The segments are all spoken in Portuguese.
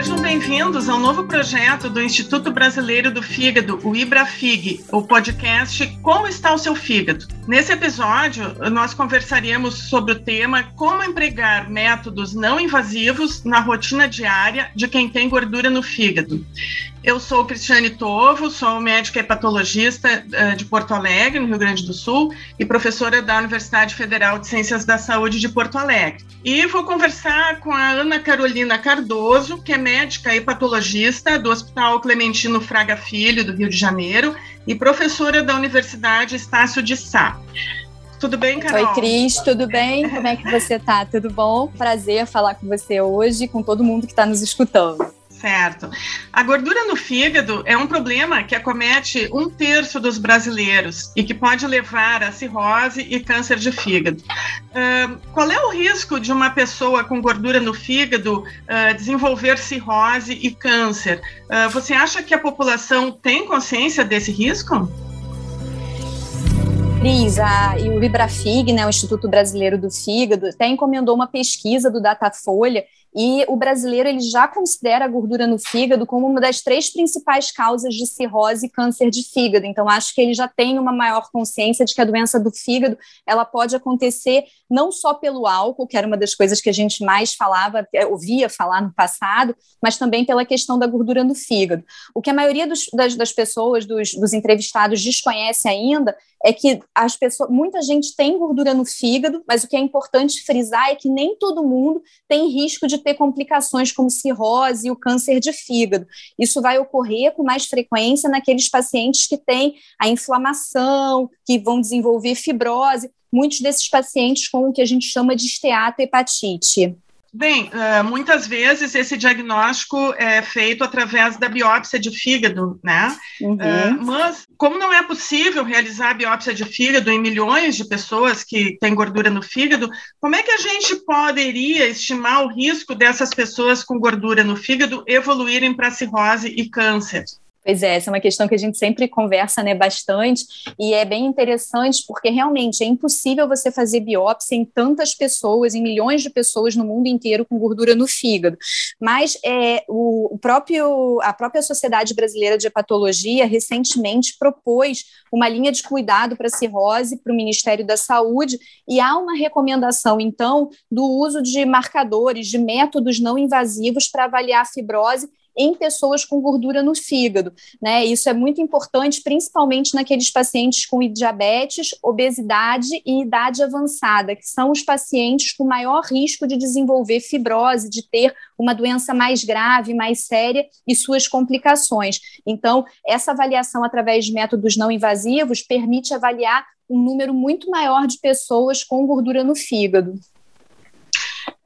Sejam bem-vindos ao novo projeto do Instituto Brasileiro do Fígado, o IBRAFIG, o podcast Como está o seu fígado? Nesse episódio, nós conversaremos sobre o tema como empregar métodos não invasivos na rotina diária de quem tem gordura no fígado. Eu sou Cristiane Tovo, sou médica hepatologista uh, de Porto Alegre, no Rio Grande do Sul, e professora da Universidade Federal de Ciências da Saúde de Porto Alegre. E vou conversar com a Ana Carolina Cardoso, que é médica hepatologista do Hospital Clementino Fraga Filho, do Rio de Janeiro, e professora da Universidade Estácio de Sá. Tudo bem, Carol? Oi, Cris, tudo bem? Como é que você tá? Tudo bom? Prazer falar com você hoje, com todo mundo que está nos escutando. Certo. A gordura no fígado é um problema que acomete um terço dos brasileiros e que pode levar a cirrose e câncer de fígado. Uh, qual é o risco de uma pessoa com gordura no fígado uh, desenvolver cirrose e câncer? Uh, você acha que a população tem consciência desse risco? Cris, e o Ibrafig, né, o Instituto Brasileiro do Fígado, até encomendou uma pesquisa do Datafolha e o brasileiro ele já considera a gordura no fígado como uma das três principais causas de cirrose e câncer de fígado. Então, acho que ele já tem uma maior consciência de que a doença do fígado ela pode acontecer não só pelo álcool, que era uma das coisas que a gente mais falava, é, ouvia falar no passado, mas também pela questão da gordura no fígado. O que a maioria dos, das, das, pessoas, dos, dos entrevistados, desconhece ainda é que as pessoas, muita gente tem gordura no fígado, mas o que é importante frisar é que nem todo mundo tem risco de ter complicações como cirrose e o câncer de fígado. Isso vai ocorrer com mais frequência naqueles pacientes que têm a inflamação, que vão desenvolver fibrose, muitos desses pacientes com o que a gente chama de esteatohepatite. Bem, uh, muitas vezes esse diagnóstico é feito através da biópsia de fígado, né? Uhum. Uh, mas, como não é possível realizar a biópsia de fígado em milhões de pessoas que têm gordura no fígado, como é que a gente poderia estimar o risco dessas pessoas com gordura no fígado evoluírem para cirrose e câncer? Pois é, essa é uma questão que a gente sempre conversa né, bastante e é bem interessante porque realmente é impossível você fazer biópsia em tantas pessoas, em milhões de pessoas no mundo inteiro com gordura no fígado. Mas é, o, o próprio, a própria Sociedade Brasileira de Hepatologia recentemente propôs uma linha de cuidado para cirrose para o Ministério da Saúde e há uma recomendação, então, do uso de marcadores, de métodos não invasivos para avaliar a fibrose em pessoas com gordura no fígado. Né? Isso é muito importante, principalmente naqueles pacientes com diabetes, obesidade e idade avançada, que são os pacientes com maior risco de desenvolver fibrose, de ter uma doença mais grave, mais séria e suas complicações. Então, essa avaliação através de métodos não invasivos permite avaliar um número muito maior de pessoas com gordura no fígado.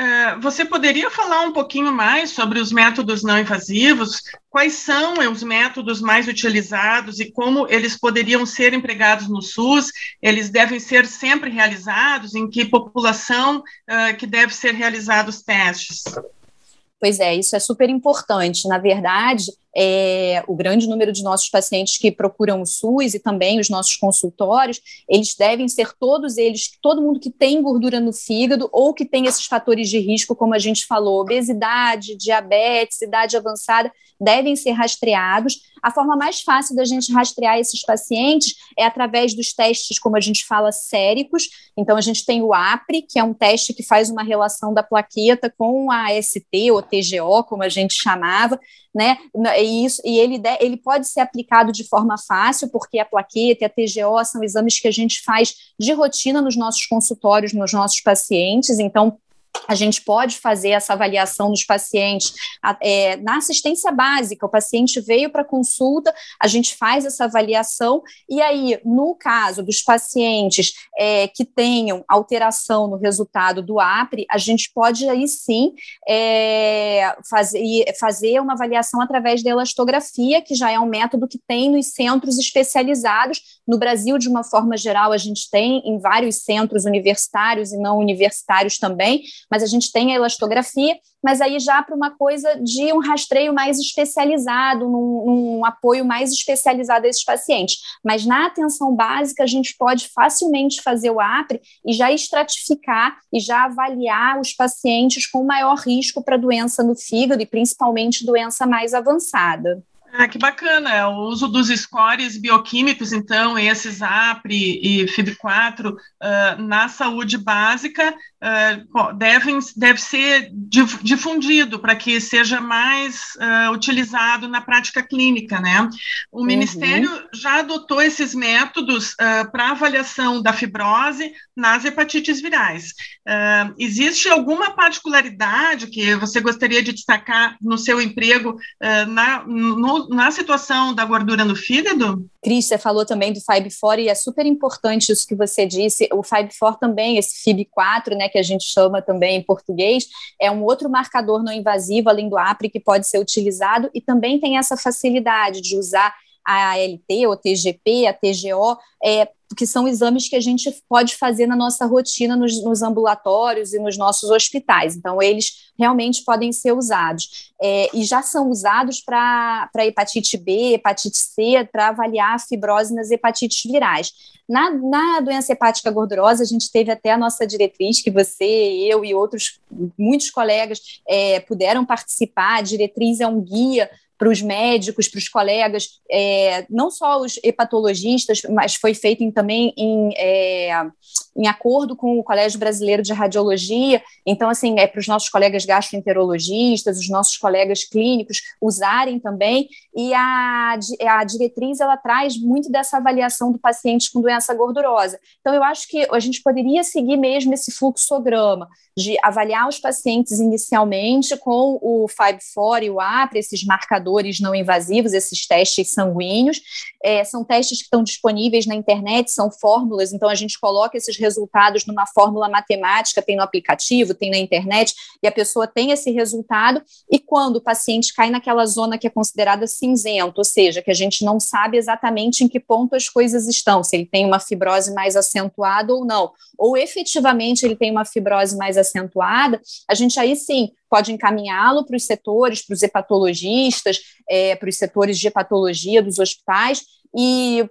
É, você poderia falar um pouquinho mais sobre os métodos não invasivos? Quais são os métodos mais utilizados e como eles poderiam ser empregados no SUS? Eles devem ser sempre realizados? Em que população uh, que deve ser realizados os testes? Pois é, isso é super importante. Na verdade, é, o grande número de nossos pacientes que procuram o SUS e também os nossos consultórios, eles devem ser todos eles, todo mundo que tem gordura no fígado ou que tem esses fatores de risco, como a gente falou, obesidade, diabetes, idade avançada, devem ser rastreados. A forma mais fácil da gente rastrear esses pacientes é através dos testes, como a gente fala, séricos. Então, a gente tem o APRE, que é um teste que faz uma relação da plaqueta com a AST, ou TGO, como a gente chamava, né? E, isso, e ele, ele pode ser aplicado de forma fácil, porque a plaqueta e a TGO são exames que a gente faz de rotina nos nossos consultórios, nos nossos pacientes. Então, a gente pode fazer essa avaliação dos pacientes é, na assistência básica. O paciente veio para consulta, a gente faz essa avaliação, e aí, no caso dos pacientes é, que tenham alteração no resultado do APRE, a gente pode aí sim é, fazer, fazer uma avaliação através da elastografia, que já é um método que tem nos centros especializados. No Brasil, de uma forma geral, a gente tem em vários centros universitários e não universitários também mas a gente tem a elastografia, mas aí já para uma coisa de um rastreio mais especializado, num, num, apoio mais especializado a esses pacientes. Mas na atenção básica, a gente pode facilmente fazer o APRE e já estratificar e já avaliar os pacientes com maior risco para doença no fígado e principalmente doença mais avançada. Ah, que bacana, é, o uso dos scores bioquímicos, então, esses APRI e FIB4 uh, ah, na saúde básica uh, devem, deve ser difundido para que seja mais uh, utilizado na prática clínica, né? O uhum. Ministério já adotou esses métodos para avaliação da fibrose nas hepatites virais. existe alguma particularidade que você gostaria de destacar no seu emprego na, no, na situação da gordura no fígado? Cris, você falou também do FIB4 e é super importante isso que você disse. O FIB4 também, esse FIB4, né, que a gente chama também em português, é um outro marcador não invasivo, além do APRI, que pode ser utilizado e também tem essa facilidade de usar a ALT, o TGP, a TGO, é, que são exames que a gente pode fazer na nossa rotina nos, nos ambulatórios e nos nossos hospitais. Então, eles realmente podem ser usados. É, e já são usados para hepatite B, hepatite C, para avaliar a fibrose nas hepatites virais. Na, na doença hepática gordurosa, a gente teve até a nossa diretriz, que você, eu e outros, muitos colegas é, puderam participar. A diretriz é um guia para os médicos, para os colegas, é, não só os hepatologistas, mas foi feito em, também em, é, em acordo com o Colégio Brasileiro de Radiologia. Então, assim, é para os nossos colegas gastroenterologistas, os nossos colegas clínicos usarem também. E a, a diretriz ela traz muito dessa avaliação do paciente com doença gordurosa. Então, eu acho que a gente poderia seguir mesmo esse fluxograma de avaliar os pacientes inicialmente com o FIB4 e o APRE, esses marcadores não invasivos, esses testes sanguíneos. É, são testes que estão disponíveis na internet, são fórmulas, então a gente coloca esses resultados numa fórmula matemática, tem no aplicativo, tem na internet, e a pessoa tem esse resultado, e quando o paciente cai naquela zona que é considerada cinzento, ou seja, que a gente não sabe exatamente em que ponto as coisas estão, se ele tem uma fibrose mais acentuada ou não, ou efetivamente ele tem uma fibrose mais acentuada, a gente aí sim pode encaminhá-lo para os setores, para os hepatologistas, é, para os setores de hepatologia dos hospitais, e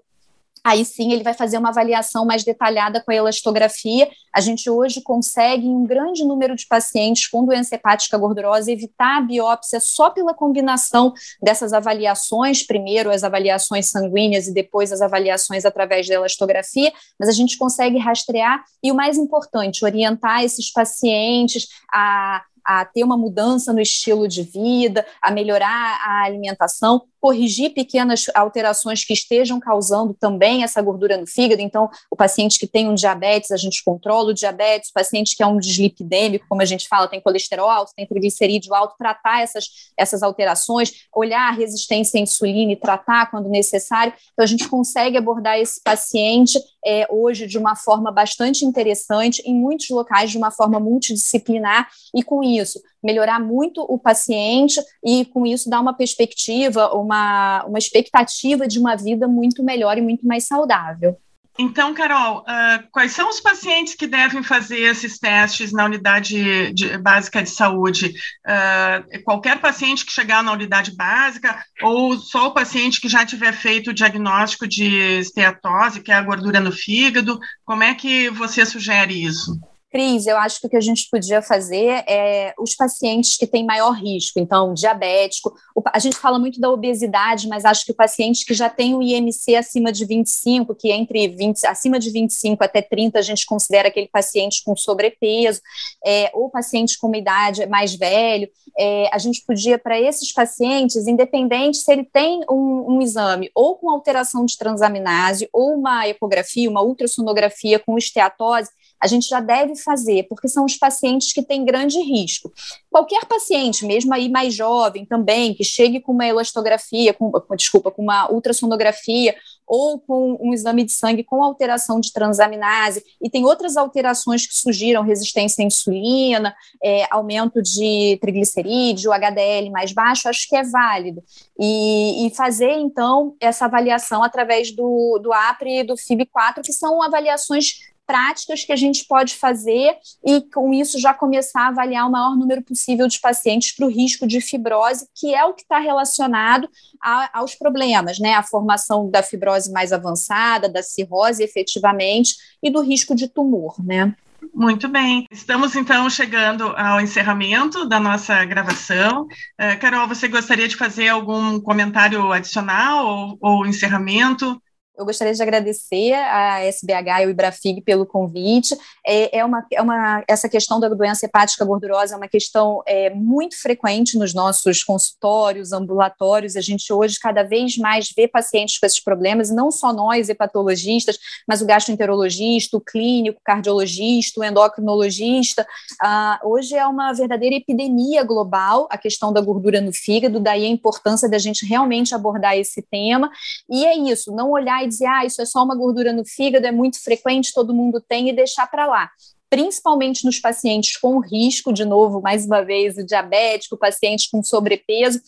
aí sim ele vai fazer uma avaliação mais detalhada com a elastografia. A gente hoje consegue, em um grande número de pacientes com doença hepática gordurosa, evitar a biópsia só pela combinação dessas avaliações, primeiro as avaliações sanguíneas e depois as avaliações através da elastografia, mas a gente consegue rastrear e, o mais importante, orientar esses pacientes a a ter uma mudança no estilo de vida, a melhorar a alimentação, corrigir pequenas alterações que estejam causando também essa gordura no fígado. Então, o paciente que tem um diabetes, a gente controla o diabetes, o paciente que é um dislipidêmico, como a gente fala, tem colesterol alto, tem triglicerídeo alto, tratar essas, essas alterações, olhar a resistência à insulina e tratar quando necessário. Então, a gente consegue abordar esse paciente é, hoje de uma forma bastante interessante, em muitos locais de uma forma multidisciplinar, e com isso melhorar muito o paciente e, com isso, dar uma perspectiva, uma, uma expectativa de uma vida muito melhor e muito mais saudável. Então, Carol, uh, quais são os pacientes que devem fazer esses testes na unidade de, básica de saúde? Uh, qualquer paciente que chegar na unidade básica ou só o paciente que já tiver feito o diagnóstico de esteatose, que é a gordura no fígado? Como é que você sugere isso? Cris, eu acho que o que a gente podia fazer é os pacientes que têm maior risco, então, diabético. a gente fala muito da obesidade, mas acho que o paciente que já tem o IMC acima de 25, que entre 20, acima de 25 até 30, a gente considera aquele paciente com sobrepeso, é, ou paciente com uma idade mais velho, é, a gente podia, para esses pacientes, independente se ele tem um, um exame ou com alteração de transaminase, ou uma ecografia, uma ultrassonografia com esteatose, a gente já deve fazer, porque são os pacientes que têm grande risco. Qualquer paciente, mesmo aí mais jovem também, que chegue com uma elastografia, com, desculpa, com uma ultrassonografia ou com um exame de sangue com alteração de transaminase, e tem outras alterações que surgiram, resistência à insulina, é, aumento de triglicerídeo, HDL mais baixo, acho que é válido. E, e, fazer, então, essa avaliação através do, do APRE e do FIB4, que são avaliações práticas que a gente pode fazer e, com isso, já começar a avaliar o maior número possível de pacientes para o risco de fibrose, que é o que está relacionado a, aos problemas, né? A formação da fibrose mais avançada, da cirrose, efetivamente, e do risco de tumor, né? Muito bem. Estamos então chegando ao encerramento da nossa gravação. Uh, Carol, você gostaria de fazer algum comentário adicional ou, ou encerramento? Eu gostaria de agradecer a SBH e o Ibrafig pelo convite. É, é, uma, é uma, essa questão da doença hepática gordurosa é uma questão é, muito frequente nos nossos consultórios, ambulatórios. A gente hoje cada vez mais vê pacientes com esses problemas, e não só nós, hepatologistas, mas o gastroenterologista, o clínico, o cardiologista, o endocrinologista. Ah, hoje é uma verdadeira epidemia global a questão da gordura no fígado, daí a importância da gente realmente abordar esse tema. E é isso, não olhar dizer, ah, isso é só uma gordura no fígado, é muito frequente, todo mundo tem, e deixar para lá principalmente nos pacientes com risco, de novo, mais uma vez, o diabético, pacientes com sobrepeso,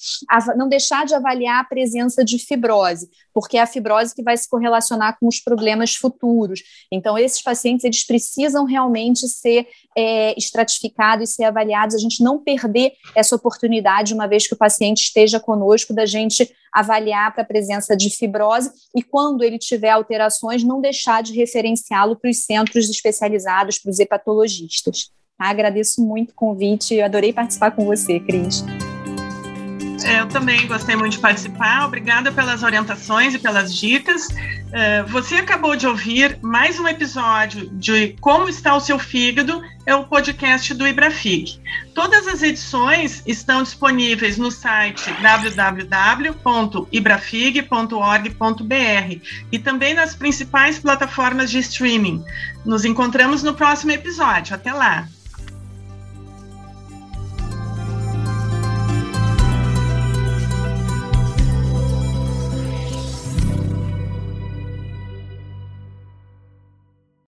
não deixar de avaliar a presença de fibrose, porque é a fibrose que vai se correlacionar com os problemas futuros. Então, esses pacientes, eles precisam realmente ser é, estratificados e ser avaliados, a gente não perder essa oportunidade, uma vez que o paciente esteja conosco, da gente avaliar para a presença de fibrose e, quando ele tiver alterações, não deixar de referenciá-lo para os centros especializados, para os hepatologistas. Agradeço muito o convite, eu adorei participar com você, Cris. Eu também gostei muito de participar. Obrigada pelas orientações e pelas dicas. Uh, você acabou de ouvir mais um episódio de Como está o seu fígado, é o podcast do Ibrafig. Todas as edições estão disponíveis no site www.ibrafig.org.br e também nas principais plataformas de streaming. Nos encontramos no próximo episódio. Até lá!